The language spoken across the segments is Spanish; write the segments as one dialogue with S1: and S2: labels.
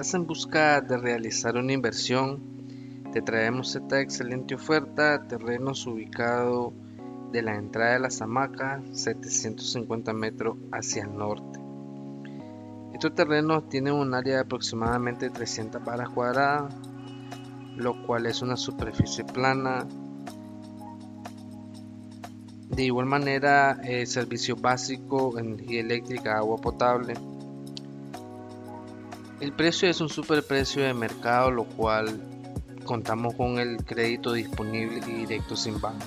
S1: estás en busca de realizar una inversión, te traemos esta excelente oferta, terrenos ubicados de la entrada de las hamacas 750 metros hacia el norte. Estos terrenos tienen un área de aproximadamente 300 varas cuadradas, lo cual es una superficie plana. De igual manera, el servicio básico, energía eléctrica, agua potable. El precio es un superprecio de mercado, lo cual contamos con el crédito disponible y directo sin banco.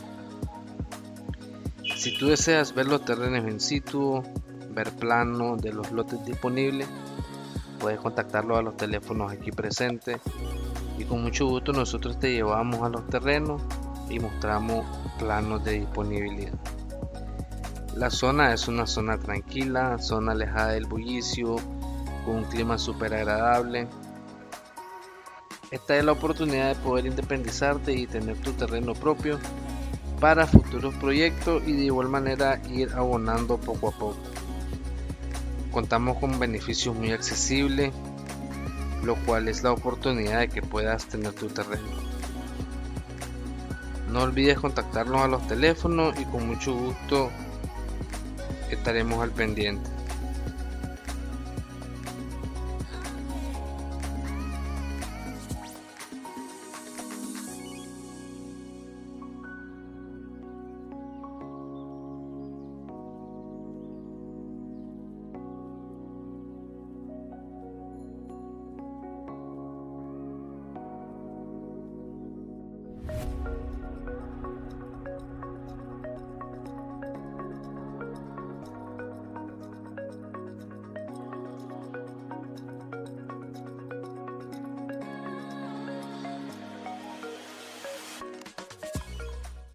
S1: Si tú deseas ver los terrenos en situ, ver plano de los lotes disponibles, puedes contactarlo a los teléfonos aquí presentes y con mucho gusto nosotros te llevamos a los terrenos y mostramos planos de disponibilidad. La zona es una zona tranquila, zona alejada del bullicio, con un clima súper agradable. Esta es la oportunidad de poder independizarte y tener tu terreno propio para futuros proyectos y de igual manera ir abonando poco a poco. Contamos con beneficios muy accesibles, lo cual es la oportunidad de que puedas tener tu terreno. No olvides contactarnos a los teléfonos y con mucho gusto estaremos al pendiente.